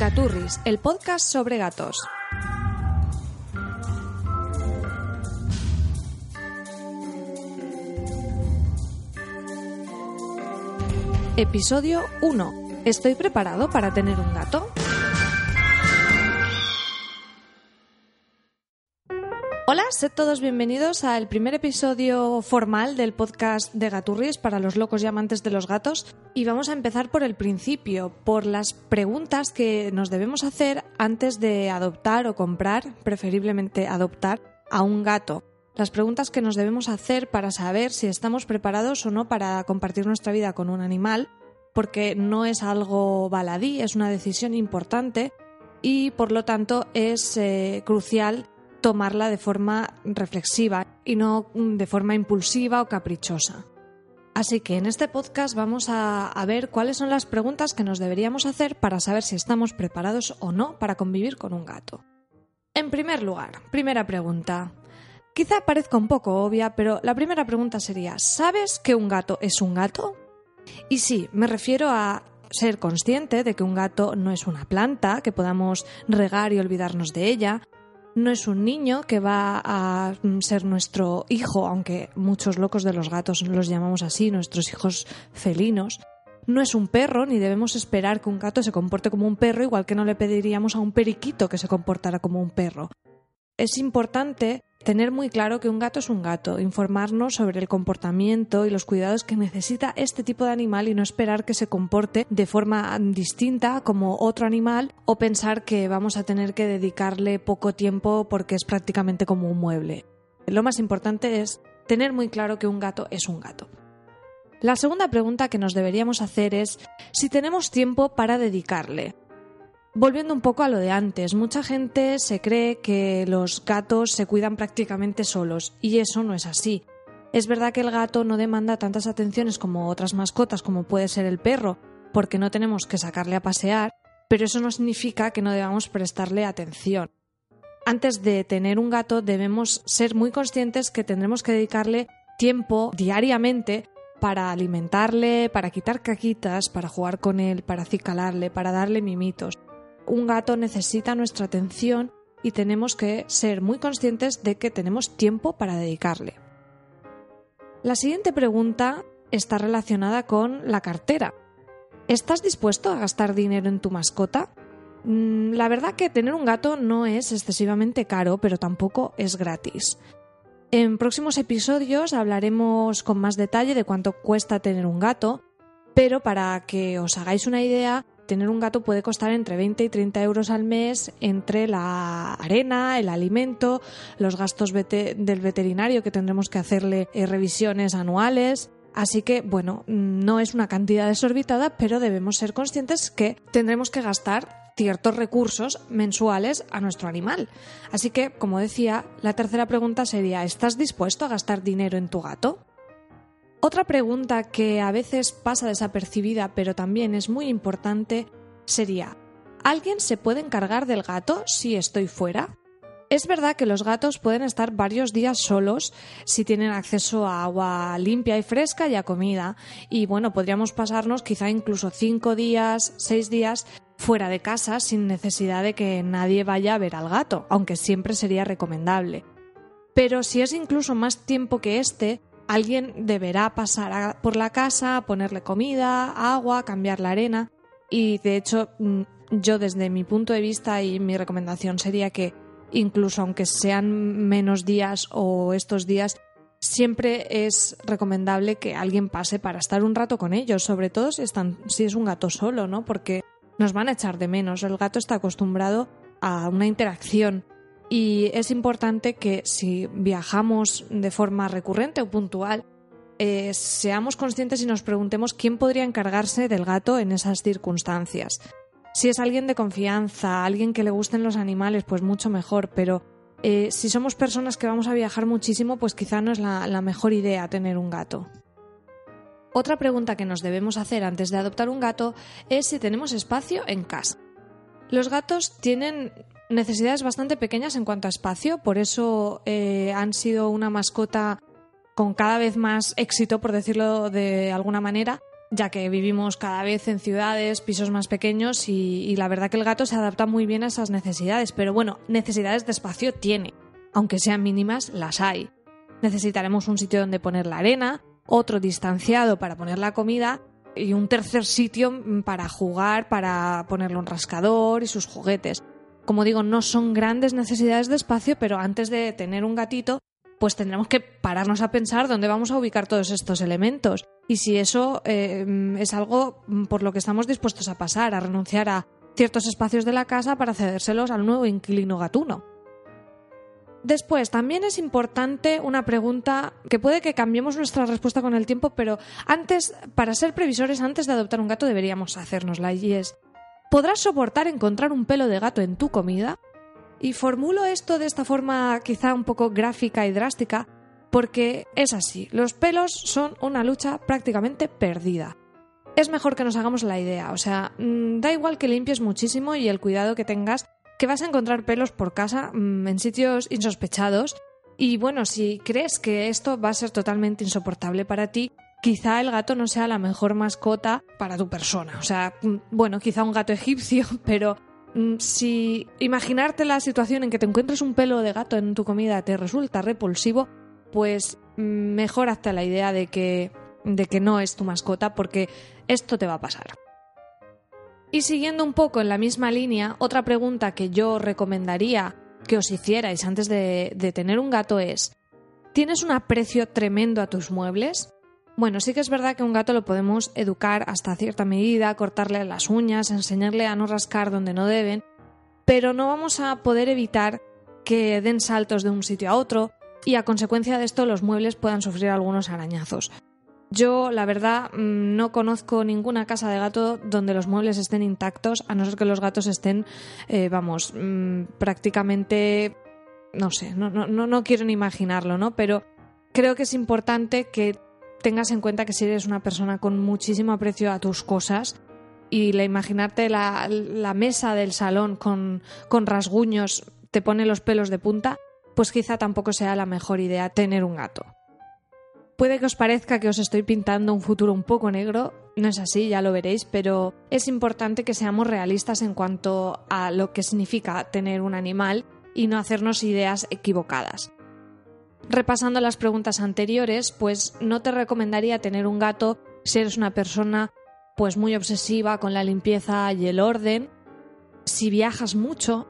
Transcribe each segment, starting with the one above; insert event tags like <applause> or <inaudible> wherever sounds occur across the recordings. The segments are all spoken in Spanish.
Gaturris, el podcast sobre gatos. Episodio 1. ¿Estoy preparado para tener un gato? Hola, sed todos bienvenidos al primer episodio formal del podcast de Gaturris para los locos y amantes de los gatos. Y vamos a empezar por el principio, por las preguntas que nos debemos hacer antes de adoptar o comprar, preferiblemente adoptar, a un gato. Las preguntas que nos debemos hacer para saber si estamos preparados o no para compartir nuestra vida con un animal, porque no es algo baladí, es una decisión importante y por lo tanto es eh, crucial tomarla de forma reflexiva y no de forma impulsiva o caprichosa. Así que en este podcast vamos a, ver cuáles son las preguntas que nos deberíamos hacer para saber si estamos preparados o no para convivir con un gato. En primer lugar, primera pregunta. Quizá parezca un poco obvia, pero la primera pregunta sería ¿sabes que un gato es un gato? Y sí, me refiero a ser consciente de que un gato no es una planta que podamos regar y olvidarnos de ella, no es un niño que va a ser nuestro hijo, aunque muchos locos de los gatos los llamamos así, nuestros hijos felinos. No es un perro, ni debemos esperar que un gato se comporte como un perro, igual que no le pediríamos a un periquito que se comportara como un perro. Es importante tener muy claro que un gato es un gato, informarnos sobre el comportamiento y los cuidados que necesita este tipo de animal y no esperar que se comporte de forma distinta como otro animal o pensar que vamos a tener que dedicarle poco tiempo porque es prácticamente como un mueble. Lo más importante es tener muy claro que un gato es un gato. La segunda pregunta que nos deberíamos hacer es si tenemos tiempo para dedicarle. Volviendo un poco a lo de antes, mucha gente se cree que los gatos se cuidan prácticamente solos y eso no es así. Es verdad que el gato no demanda tantas atenciones como otras mascotas como puede ser el perro, porque no tenemos que sacarle a pasear, pero eso no significa que no debamos prestarle atención. Antes de tener un gato debemos ser muy conscientes que tendremos que dedicarle tiempo diariamente para alimentarle, para quitar caquitas, para jugar con él, para acicalarle, para darle mimitos un gato necesita nuestra atención y tenemos que ser muy conscientes de que tenemos tiempo para dedicarle. La siguiente pregunta está relacionada con la cartera. ¿Estás dispuesto a gastar dinero en tu mascota? Mm, la verdad que tener un gato no es excesivamente caro, pero tampoco es gratis. En próximos episodios hablaremos con más detalle de cuánto cuesta tener un gato, pero para que os hagáis una idea, tener un gato puede costar entre 20 y 30 euros al mes entre la arena, el alimento, los gastos del veterinario que tendremos que hacerle eh, revisiones anuales. Así que, bueno, no es una cantidad desorbitada, pero debemos ser conscientes que tendremos que gastar ciertos recursos mensuales a nuestro animal. Así que, como decía, la tercera pregunta sería, ¿estás dispuesto a gastar dinero en tu gato? Otra pregunta que a veces pasa desapercibida pero también es muy importante sería ¿Alguien se puede encargar del gato si estoy fuera? Es verdad que los gatos pueden estar varios días solos si tienen acceso a agua limpia y fresca y a comida. Y bueno, podríamos pasarnos quizá incluso cinco días, seis días fuera de casa sin necesidad de que nadie vaya a ver al gato, aunque siempre sería recomendable. Pero si es incluso más tiempo que este, alguien deberá pasar por la casa, ponerle comida, agua, cambiar la arena. Y de hecho, mm, yo desde mi punto de vista y mi recomendación sería que incluso aunque sean menos días o estos días, siempre es recomendable que alguien pase para estar un rato con ellos, sobre todo si, están, si es un gato solo, ¿no? Porque nos van a echar de menos. El gato está acostumbrado a una interacción y es importante que si viajamos de forma recurrente o puntual, eh, seamos conscientes y nos preguntemos quién podría encargarse del gato en esas circunstancias. Si es alguien de confianza, alguien que le gusten los animales, pues mucho mejor, pero eh, si somos personas que vamos a viajar muchísimo, pues quizá no es la mejor idea tener un gato. Otra pregunta que nos debemos hacer antes de adoptar un gato es si tenemos espacio en casa. Los gatos tienen necesidades bastante pequeñas en cuanto a espacio, por eso eh, han sido una mascota con cada vez más éxito, por decirlo de alguna manera, ya que vivimos cada vez en ciudades, pisos más pequeños y, la verdad que el gato se adapta muy bien a esas necesidades, pero bueno, necesidades de espacio tiene, aunque sean mínimas, las hay. Necesitaremos un sitio donde poner la arena, otro distanciado para poner la comida y un tercer sitio para jugar, para ponerle un rascador y sus juguetes. Como digo, no son grandes necesidades de espacio, pero antes de tener un gatito, pues tendremos que pararnos a pensar dónde vamos a ubicar todos estos elementos y si eso eh, es algo por lo que estamos dispuestos a pasar, a renunciar a ciertos espacios de la casa para cedérselos al nuevo inquilino gatuno. Después, también es importante una pregunta que puede que cambiemos nuestra respuesta con el tiempo, pero antes, para ser previsores, antes de adoptar un gato deberíamos hacérnosla y es, ¿podrás soportar encontrar un pelo de gato en tu comida? Y formulo esto de esta forma quizá un poco gráfica y drástica, porque es así, los pelos son una lucha prácticamente perdida. Es mejor que nos hagamos la idea, o sea, mm, da igual que limpies muchísimo y el cuidado que tengas que vas a encontrar pelos por casa mm, en sitios insospechados y bueno, si crees que esto va a ser totalmente insoportable para ti, quizá el gato no sea la mejor mascota para tu persona. O sea, mm, bueno, quizá un gato <laughs> egipcio, pero mm, si imaginarte la situación en que te encuentres un pelo de gato en tu comida te resulta repulsivo, pues mejor hazte la idea de que, de que no es tu mascota porque esto te va a pasar. Y siguiendo un poco en la misma línea, otra pregunta que yo recomendaría que os hicierais antes de, tener un gato es, ¿tienes un aprecio tremendo a tus muebles? Bueno, sí que es verdad que un gato lo podemos educar hasta cierta medida, cortarle las uñas, enseñarle a no rascar donde no deben, pero no vamos a poder evitar que den saltos de un sitio a otro y a consecuencia de esto los muebles puedan sufrir algunos arañazos. Yo, la verdad, mm, no conozco ninguna casa de gato donde los muebles estén intactos, a no ser que los gatos estén, eh, vamos, mm, prácticamente, no sé, no, no, no quiero ni imaginarlo, ¿no? Pero creo que es importante que tengas en cuenta que si eres una persona con muchísimo aprecio a tus cosas y la imaginarte la, la mesa del salón con, con rasguños te pone los pelos de punta, pues quizá tampoco sea la mejor idea tener un gato. Puede que os parezca que os estoy pintando un futuro un poco negro, no es así, ya lo veréis, pero es importante que seamos realistas en cuanto a lo que significa tener un animal y no hacernos ideas equivocadas. Repasando las preguntas anteriores, pues no te recomendaría tener un gato si eres una persona pues muy obsesiva con la limpieza y el orden, si viajas mucho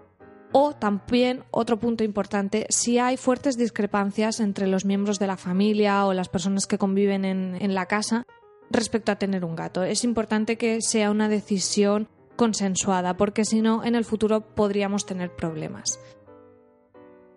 o también, otro punto importante, si hay fuertes discrepancias entre los miembros de la familia o las personas que conviven en, la casa respecto a tener un gato. Es importante que sea una decisión consensuada, porque si no, en el futuro podríamos tener problemas.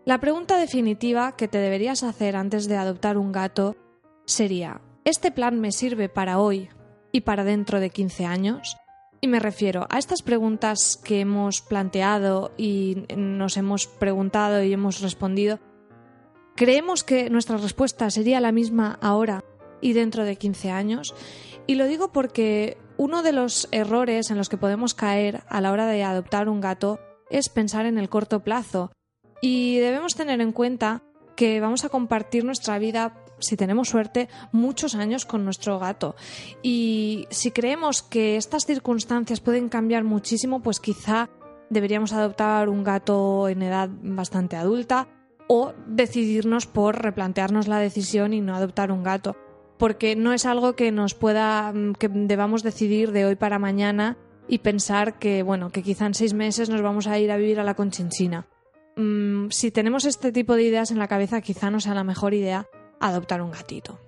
La pregunta definitiva que te deberías hacer antes de adoptar un gato sería, ¿este plan me sirve para hoy y para dentro de 15 años? Y me refiero a estas preguntas que hemos planteado y nos hemos preguntado y hemos respondido. ¿Creemos que nuestra respuesta sería la misma ahora y dentro de 15 años? Y lo digo porque uno de los errores en los que podemos caer a la hora de adoptar un gato es pensar en el corto plazo. Y debemos tener en cuenta que vamos a compartir nuestra vida si tenemos suerte, muchos años con nuestro gato. Y si creemos que estas circunstancias pueden cambiar muchísimo, pues quizá deberíamos adoptar un gato en edad bastante adulta o decidirnos por replantearnos la decisión y no adoptar un gato. Porque no es algo que nos pueda, que debamos decidir de hoy para mañana y pensar que, bueno, que quizá en seis meses nos vamos a ir a vivir a la Conchinchina. Mm, si tenemos este tipo de ideas en la cabeza, quizá no sea la mejor idea adoptar un gatito.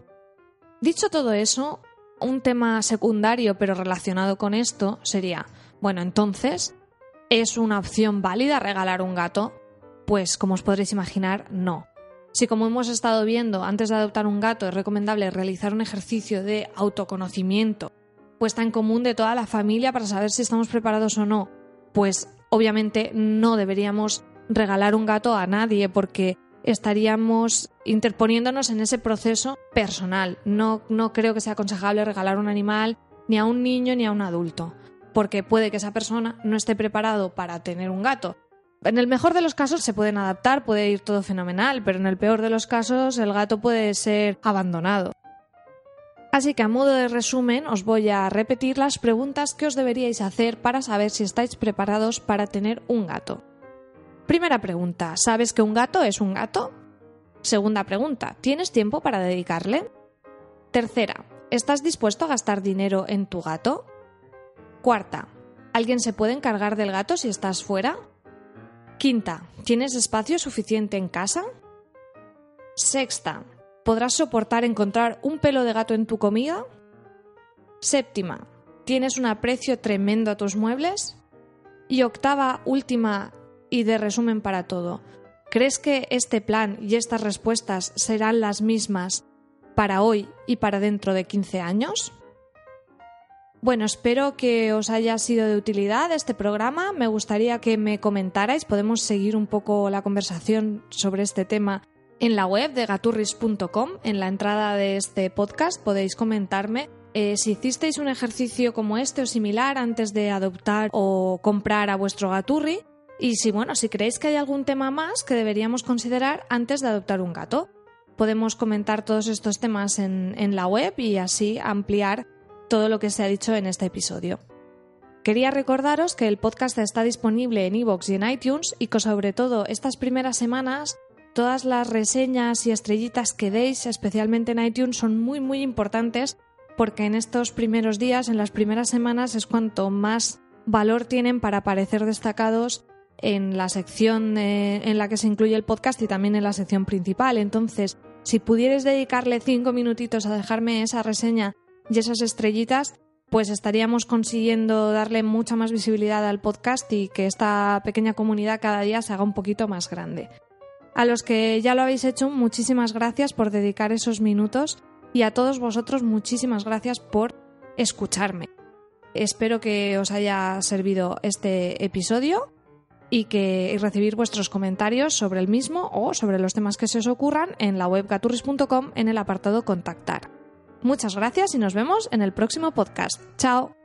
Dicho todo eso, un tema secundario pero relacionado con esto sería, bueno, entonces, ¿es una opción válida regalar un gato? Pues como os podréis imaginar, no. Si como hemos estado viendo, antes de adoptar un gato es recomendable realizar un ejercicio de autoconocimiento, puesta en común de toda la familia para saber si estamos preparados o no, pues obviamente no deberíamos regalar un gato a nadie porque estaríamos interponiéndonos en ese proceso personal. No, no creo que sea aconsejable regalar un animal ni a un niño ni a un adulto, porque puede que esa persona no esté preparado para tener un gato en el mejor de los casos se pueden adaptar, puede ir todo fenomenal, pero en el peor de los casos el gato puede ser abandonado. Así que a modo de resumen os voy a repetir las preguntas que os deberíais hacer para saber si estáis preparados para tener un gato. Primera pregunta, ¿sabes que un gato es un gato? Segunda pregunta, ¿tienes tiempo para dedicarle? Tercera, ¿estás dispuesto a gastar dinero en tu gato? Cuarta, ¿alguien se puede encargar del gato si estás fuera? Quinta, ¿tienes espacio suficiente en casa? Sexta, ¿podrás soportar encontrar un pelo de gato en tu comida? Séptima, ¿tienes un aprecio tremendo a tus muebles? Y octava, última y de resumen para todo, ¿crees que este plan y estas respuestas serán las mismas para hoy y para dentro de 15 años? Bueno, espero que os haya sido de utilidad este programa. Me gustaría que me comentarais. Podemos seguir un poco la conversación sobre este tema en la web de gaturris.com. En la entrada de este podcast podéis comentarme eh, si hicisteis un ejercicio como este o similar antes de adoptar o comprar a vuestro gaturri. Y si, bueno, si creéis que hay algún tema más que deberíamos considerar antes de adoptar un gato. Podemos comentar todos estos temas en, en la web y así ampliar todo lo que se ha dicho en este episodio. Quería recordaros que el podcast está disponible en iVoox y en iTunes y que sobre todo estas primeras semanas todas las reseñas y estrellitas que deis, especialmente en iTunes, son muy muy importantes porque en estos primeros días, en las primeras semanas, es cuanto más valor tienen para aparecer destacados en la sección eh, en la que se incluye el podcast y también en la sección principal. Entonces, si pudierais dedicarle cinco minutitos a dejarme esa reseña y esas estrellitas, pues estaríamos consiguiendo darle mucha más visibilidad al podcast y que esta pequeña comunidad cada día se haga un poquito más grande. A los que ya lo habéis hecho, muchísimas gracias por dedicar esos minutos y a todos vosotros muchísimas gracias por escucharme. Espero que os haya servido este episodio y que recibir vuestros comentarios sobre el mismo o sobre los temas que se os ocurran en la web gaturris.com en el apartado contactar. Muchas gracias y nos vemos en el próximo podcast. Chao.